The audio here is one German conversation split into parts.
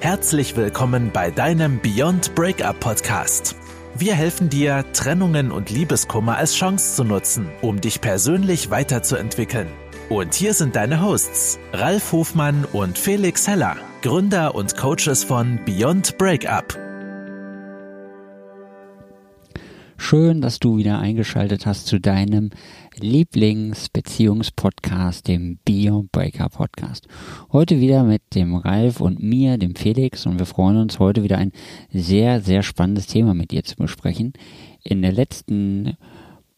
Herzlich willkommen bei deinem Beyond Breakup Podcast. Wir helfen dir, Trennungen und Liebeskummer als Chance zu nutzen, um dich persönlich weiterzuentwickeln. Und hier sind deine Hosts, Ralf Hofmann und Felix Heller, Gründer und Coaches von Beyond Breakup. Schön, dass du wieder eingeschaltet hast zu deinem Lieblingsbeziehungspodcast, dem Beyond Breakup Podcast. Heute wieder mit dem Ralf und mir, dem Felix, und wir freuen uns heute wieder ein sehr, sehr spannendes Thema mit dir zu besprechen. In der letzten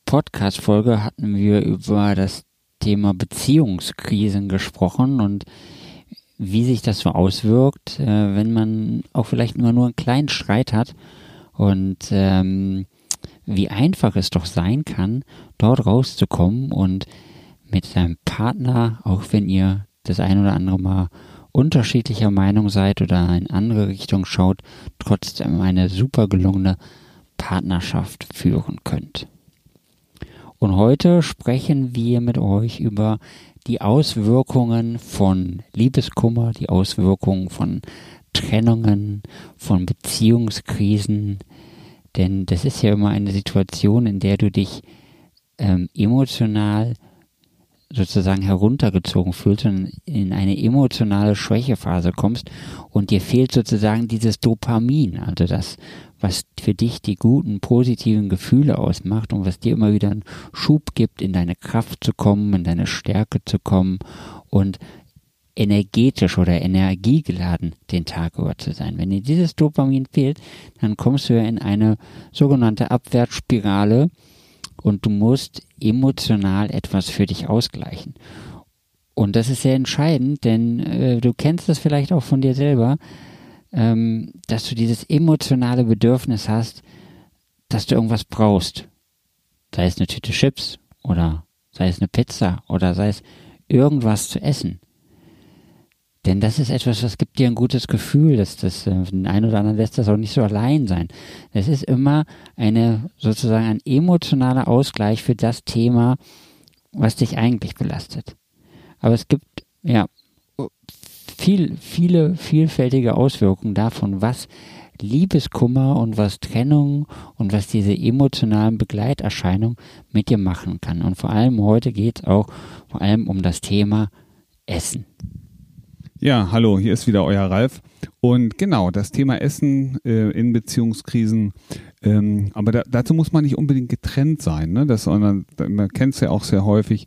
Podcast-Folge hatten wir über das Thema Beziehungskrisen gesprochen und wie sich das so auswirkt, äh, wenn man auch vielleicht immer nur einen kleinen Streit hat und ähm, wie einfach es doch sein kann, dort rauszukommen und mit seinem Partner, auch wenn ihr das ein oder andere Mal unterschiedlicher Meinung seid oder in andere Richtung schaut, trotzdem eine super gelungene Partnerschaft führen könnt. Und heute sprechen wir mit euch über die Auswirkungen von Liebeskummer, die Auswirkungen von Trennungen, von Beziehungskrisen, denn das ist ja immer eine Situation, in der du dich ähm, emotional sozusagen heruntergezogen fühlst und in eine emotionale Schwächephase kommst und dir fehlt sozusagen dieses Dopamin, also das, was für dich die guten, positiven Gefühle ausmacht und was dir immer wieder einen Schub gibt, in deine Kraft zu kommen, in deine Stärke zu kommen und energetisch oder energiegeladen den Tag über zu sein. Wenn dir dieses Dopamin fehlt, dann kommst du ja in eine sogenannte Abwärtsspirale und du musst emotional etwas für dich ausgleichen. Und das ist sehr entscheidend, denn äh, du kennst das vielleicht auch von dir selber, ähm, dass du dieses emotionale Bedürfnis hast, dass du irgendwas brauchst. Sei es eine Tüte Chips oder sei es eine Pizza oder sei es irgendwas zu essen. Denn das ist etwas, was gibt dir ein gutes Gefühl, dass das äh, den einen oder anderen lässt das auch nicht so allein sein. Es ist immer eine sozusagen ein emotionaler Ausgleich für das Thema, was dich eigentlich belastet. Aber es gibt ja viel, viele vielfältige Auswirkungen davon, was Liebeskummer und was Trennung und was diese emotionalen Begleiterscheinungen mit dir machen kann. Und vor allem heute geht es auch vor allem um das Thema Essen. Ja, hallo, hier ist wieder euer Ralf. Und genau, das Thema Essen äh, in Beziehungskrisen, ähm, aber da, dazu muss man nicht unbedingt getrennt sein. Ne? Das, man, man kennt es ja auch sehr häufig,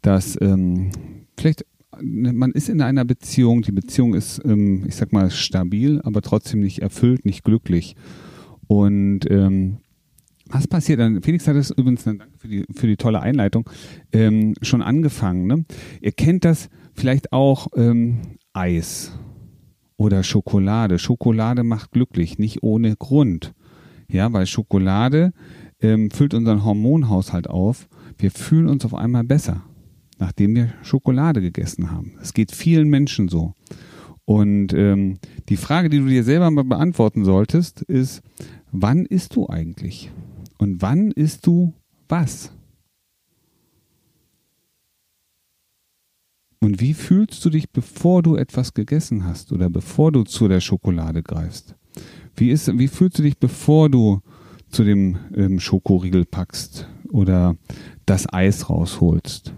dass ähm, vielleicht man ist in einer Beziehung, die Beziehung ist, ähm, ich sag mal, stabil, aber trotzdem nicht erfüllt, nicht glücklich. Und ähm, was passiert dann? Felix hat es übrigens, danke für die, für die tolle Einleitung, ähm, schon angefangen. Ne? Ihr kennt das vielleicht auch ähm, Eis oder Schokolade. Schokolade macht glücklich, nicht ohne Grund. Ja, weil Schokolade ähm, füllt unseren Hormonhaushalt auf. Wir fühlen uns auf einmal besser, nachdem wir Schokolade gegessen haben. Es geht vielen Menschen so. Und ähm, die Frage, die du dir selber mal beantworten solltest, ist, wann isst du eigentlich? Und wann isst du was? Und wie fühlst du dich, bevor du etwas gegessen hast oder bevor du zu der Schokolade greifst? Wie, ist, wie fühlst du dich, bevor du zu dem ähm, Schokoriegel packst oder das Eis rausholst?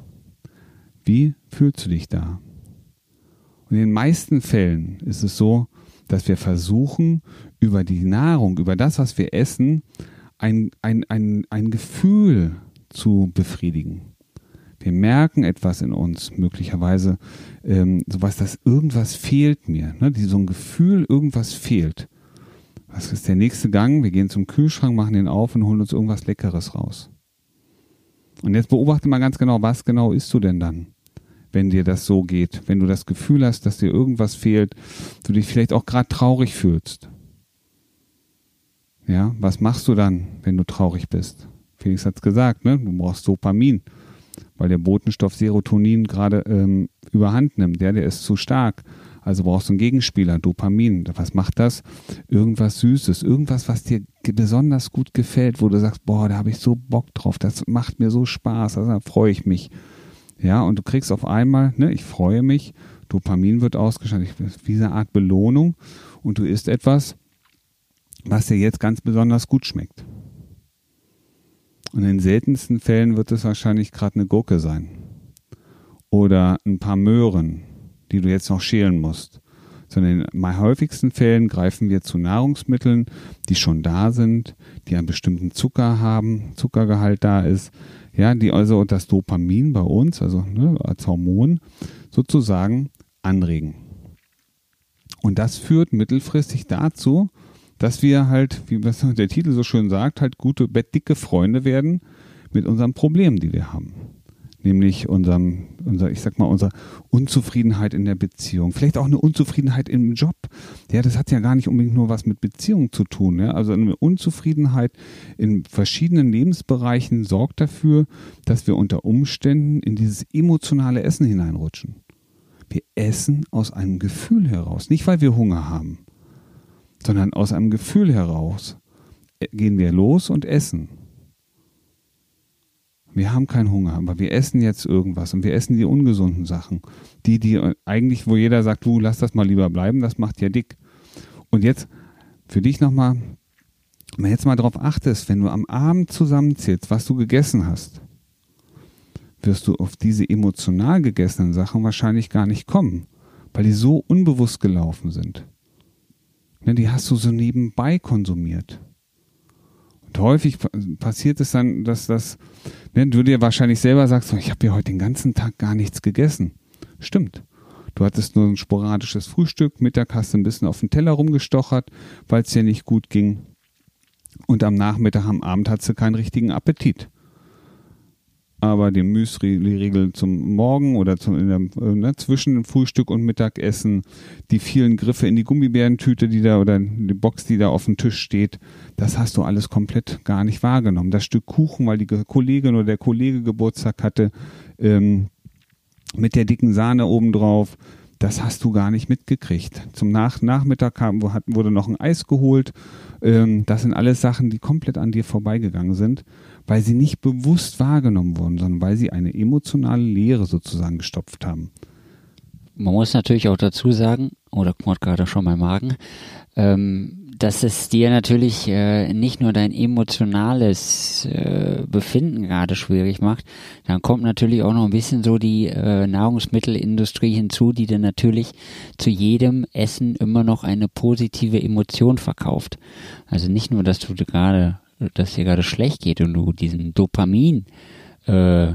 Wie fühlst du dich da? Und in den meisten Fällen ist es so, dass wir versuchen, über die Nahrung, über das, was wir essen, ein, ein, ein, ein Gefühl zu befriedigen. Wir merken etwas in uns, möglicherweise ähm, sowas, dass irgendwas fehlt mir. Ne? Die, so ein Gefühl, irgendwas fehlt. Was ist der nächste Gang? Wir gehen zum Kühlschrank, machen den auf und holen uns irgendwas Leckeres raus. Und jetzt beobachte mal ganz genau, was genau isst du denn dann, wenn dir das so geht? Wenn du das Gefühl hast, dass dir irgendwas fehlt, du dich vielleicht auch gerade traurig fühlst. Ja, was machst du dann, wenn du traurig bist? Felix hat es gesagt, ne? Du brauchst Dopamin weil der Botenstoff Serotonin gerade ähm, überhand nimmt. Der, der ist zu stark. Also brauchst du einen Gegenspieler, Dopamin. Was macht das? Irgendwas Süßes, irgendwas, was dir besonders gut gefällt, wo du sagst, boah, da habe ich so Bock drauf, das macht mir so Spaß, also da freue ich mich. Ja, und du kriegst auf einmal, ne, ich freue mich, Dopamin wird ausgeschaltet, wie eine Art Belohnung und du isst etwas, was dir jetzt ganz besonders gut schmeckt. In den seltensten Fällen wird es wahrscheinlich gerade eine Gurke sein. Oder ein paar Möhren, die du jetzt noch schälen musst. Sondern in den häufigsten Fällen greifen wir zu Nahrungsmitteln, die schon da sind, die einen bestimmten Zucker haben, Zuckergehalt da ist, ja, die also das Dopamin bei uns, also ne, als Hormon, sozusagen anregen. Und das führt mittelfristig dazu, dass wir halt, wie der Titel so schön sagt, halt gute, bettdicke Freunde werden mit unseren Problemen, die wir haben. Nämlich unserem, unser, ich sag mal, unserer Unzufriedenheit in der Beziehung. Vielleicht auch eine Unzufriedenheit im Job. Ja, das hat ja gar nicht unbedingt nur was mit Beziehung zu tun. Ja? Also eine Unzufriedenheit in verschiedenen Lebensbereichen sorgt dafür, dass wir unter Umständen in dieses emotionale Essen hineinrutschen. Wir essen aus einem Gefühl heraus, nicht weil wir Hunger haben, sondern aus einem Gefühl heraus gehen wir los und essen. Wir haben keinen Hunger, aber wir essen jetzt irgendwas und wir essen die ungesunden Sachen. Die, die eigentlich, wo jeder sagt, du lass das mal lieber bleiben, das macht ja dick. Und jetzt für dich nochmal, wenn du jetzt mal darauf achtest, wenn du am Abend zusammenzählst, was du gegessen hast, wirst du auf diese emotional gegessenen Sachen wahrscheinlich gar nicht kommen, weil die so unbewusst gelaufen sind. Ne, die hast du so nebenbei konsumiert. Und häufig passiert es dann, dass das, ne, du dir wahrscheinlich selber sagst, ich habe ja heute den ganzen Tag gar nichts gegessen. Stimmt. Du hattest nur ein sporadisches Frühstück, Mittag hast du ein bisschen auf den Teller rumgestochert, weil es dir nicht gut ging. Und am Nachmittag, am Abend hattest du keinen richtigen Appetit aber den Müsli-Riegel zum Morgen oder zum, der, äh, ne, zwischen Frühstück und Mittagessen, die vielen Griffe in die Gummibärentüte, die da oder die Box, die da auf dem Tisch steht, das hast du alles komplett gar nicht wahrgenommen. Das Stück Kuchen, weil die Kollegin oder der Kollege Geburtstag hatte, ähm, mit der dicken Sahne obendrauf, das hast du gar nicht mitgekriegt. Zum Nach Nachmittag kam, wurde noch ein Eis geholt. Ähm, das sind alles Sachen, die komplett an dir vorbeigegangen sind weil sie nicht bewusst wahrgenommen wurden, sondern weil sie eine emotionale Leere sozusagen gestopft haben. Man muss natürlich auch dazu sagen, oder kommt gerade schon mein Magen, ähm, dass es dir natürlich äh, nicht nur dein emotionales äh, Befinden gerade schwierig macht, dann kommt natürlich auch noch ein bisschen so die äh, Nahrungsmittelindustrie hinzu, die dir natürlich zu jedem Essen immer noch eine positive Emotion verkauft. Also nicht nur, dass du gerade dass dir gerade schlecht geht und du diesen Dopamin äh,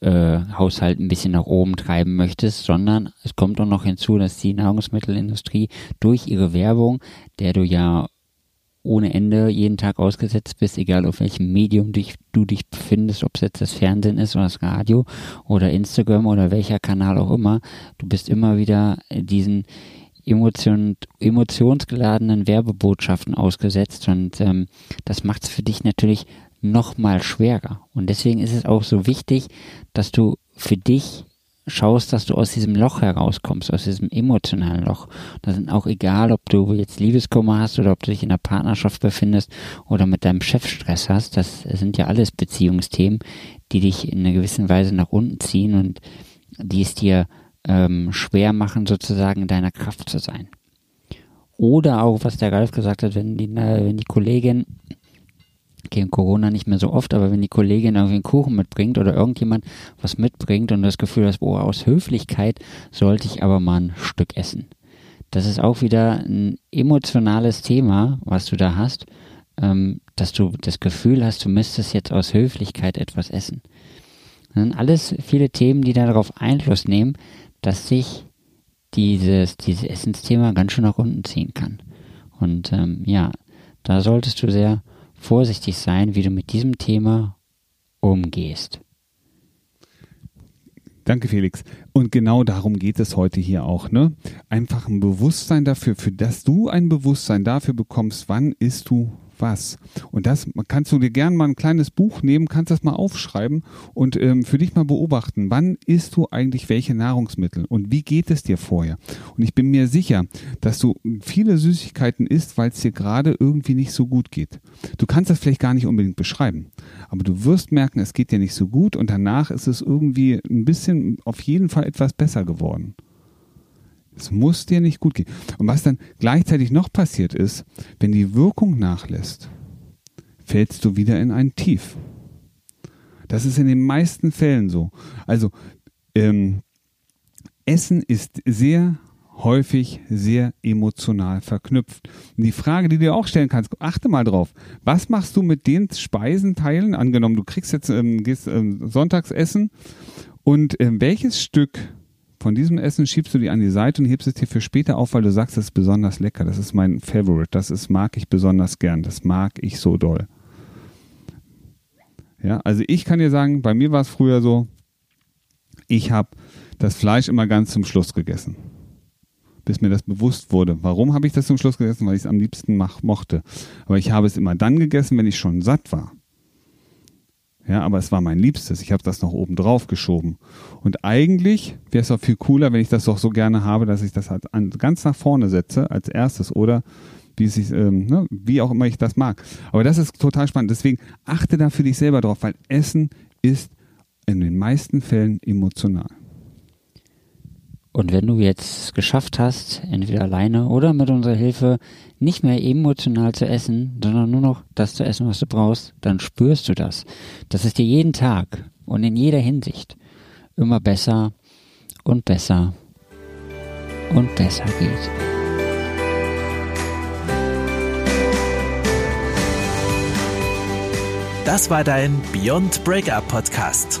äh, Haushalt ein bisschen nach oben treiben möchtest, sondern es kommt auch noch hinzu, dass die Nahrungsmittelindustrie durch ihre Werbung, der du ja ohne Ende jeden Tag ausgesetzt bist, egal auf welchem Medium dich, du dich befindest, ob es jetzt das Fernsehen ist oder das Radio oder Instagram oder welcher Kanal auch immer, du bist immer wieder diesen Emotion, emotionsgeladenen Werbebotschaften ausgesetzt und ähm, das macht es für dich natürlich noch mal schwerer. Und deswegen ist es auch so wichtig, dass du für dich schaust, dass du aus diesem Loch herauskommst, aus diesem emotionalen Loch. Das sind auch egal, ob du jetzt Liebeskummer hast oder ob du dich in einer Partnerschaft befindest oder mit deinem Chef Stress hast. Das sind ja alles Beziehungsthemen, die dich in einer gewissen Weise nach unten ziehen und die es dir ähm, schwer machen, sozusagen in deiner Kraft zu sein. Oder auch, was der Ralf gesagt hat, wenn die, äh, wenn die Kollegin, okay, Corona nicht mehr so oft, aber wenn die Kollegin irgendwie einen Kuchen mitbringt oder irgendjemand was mitbringt und das Gefühl hast, boah, aus Höflichkeit sollte ich aber mal ein Stück essen. Das ist auch wieder ein emotionales Thema, was du da hast, ähm, dass du das Gefühl hast, du müsstest jetzt aus Höflichkeit etwas essen. Das sind alles viele Themen, die darauf Einfluss nehmen, dass sich dieses, dieses Essensthema ganz schön nach unten ziehen kann. Und ähm, ja, da solltest du sehr vorsichtig sein, wie du mit diesem Thema umgehst. Danke, Felix. Und genau darum geht es heute hier auch, ne? Einfach ein Bewusstsein dafür, für das du ein Bewusstsein dafür bekommst, wann isst du was. Und das kannst du dir gerne mal ein kleines Buch nehmen, kannst das mal aufschreiben und ähm, für dich mal beobachten, wann isst du eigentlich welche Nahrungsmittel und wie geht es dir vorher. Und ich bin mir sicher, dass du viele Süßigkeiten isst, weil es dir gerade irgendwie nicht so gut geht. Du kannst das vielleicht gar nicht unbedingt beschreiben, aber du wirst merken, es geht dir nicht so gut und danach ist es irgendwie ein bisschen auf jeden Fall etwas besser geworden. Es muss dir nicht gut gehen. Und was dann gleichzeitig noch passiert ist, wenn die Wirkung nachlässt, fällst du wieder in ein Tief. Das ist in den meisten Fällen so. Also ähm, Essen ist sehr häufig sehr emotional verknüpft. Und die Frage, die du dir auch stellen kannst, achte mal drauf. Was machst du mit den Speisenteilen? Angenommen, du kriegst jetzt, ähm, gehst ähm, sonntags und ähm, welches Stück von diesem Essen schiebst du dir an die Seite und hebst es dir für später auf, weil du sagst, das ist besonders lecker. Das ist mein Favorite. Das ist, mag ich besonders gern. Das mag ich so doll. Ja, also ich kann dir sagen, bei mir war es früher so, ich habe das Fleisch immer ganz zum Schluss gegessen. Bis mir das bewusst wurde. Warum habe ich das zum Schluss gegessen? Weil ich es am liebsten mach, mochte. Aber ich habe es immer dann gegessen, wenn ich schon satt war. Ja, aber es war mein Liebstes. Ich habe das noch oben drauf geschoben. Und eigentlich wäre es auch viel cooler, wenn ich das doch so gerne habe, dass ich das halt an, ganz nach vorne setze als erstes oder wie, sich, ähm, ne, wie auch immer ich das mag. Aber das ist total spannend. Deswegen achte da für dich selber drauf, weil Essen ist in den meisten Fällen emotional. Und wenn du jetzt geschafft hast, entweder alleine oder mit unserer Hilfe, nicht mehr emotional zu essen, sondern nur noch das zu essen, was du brauchst, dann spürst du das. Dass es dir jeden Tag und in jeder Hinsicht immer besser und besser und besser geht. Das war dein Beyond Breakup Podcast.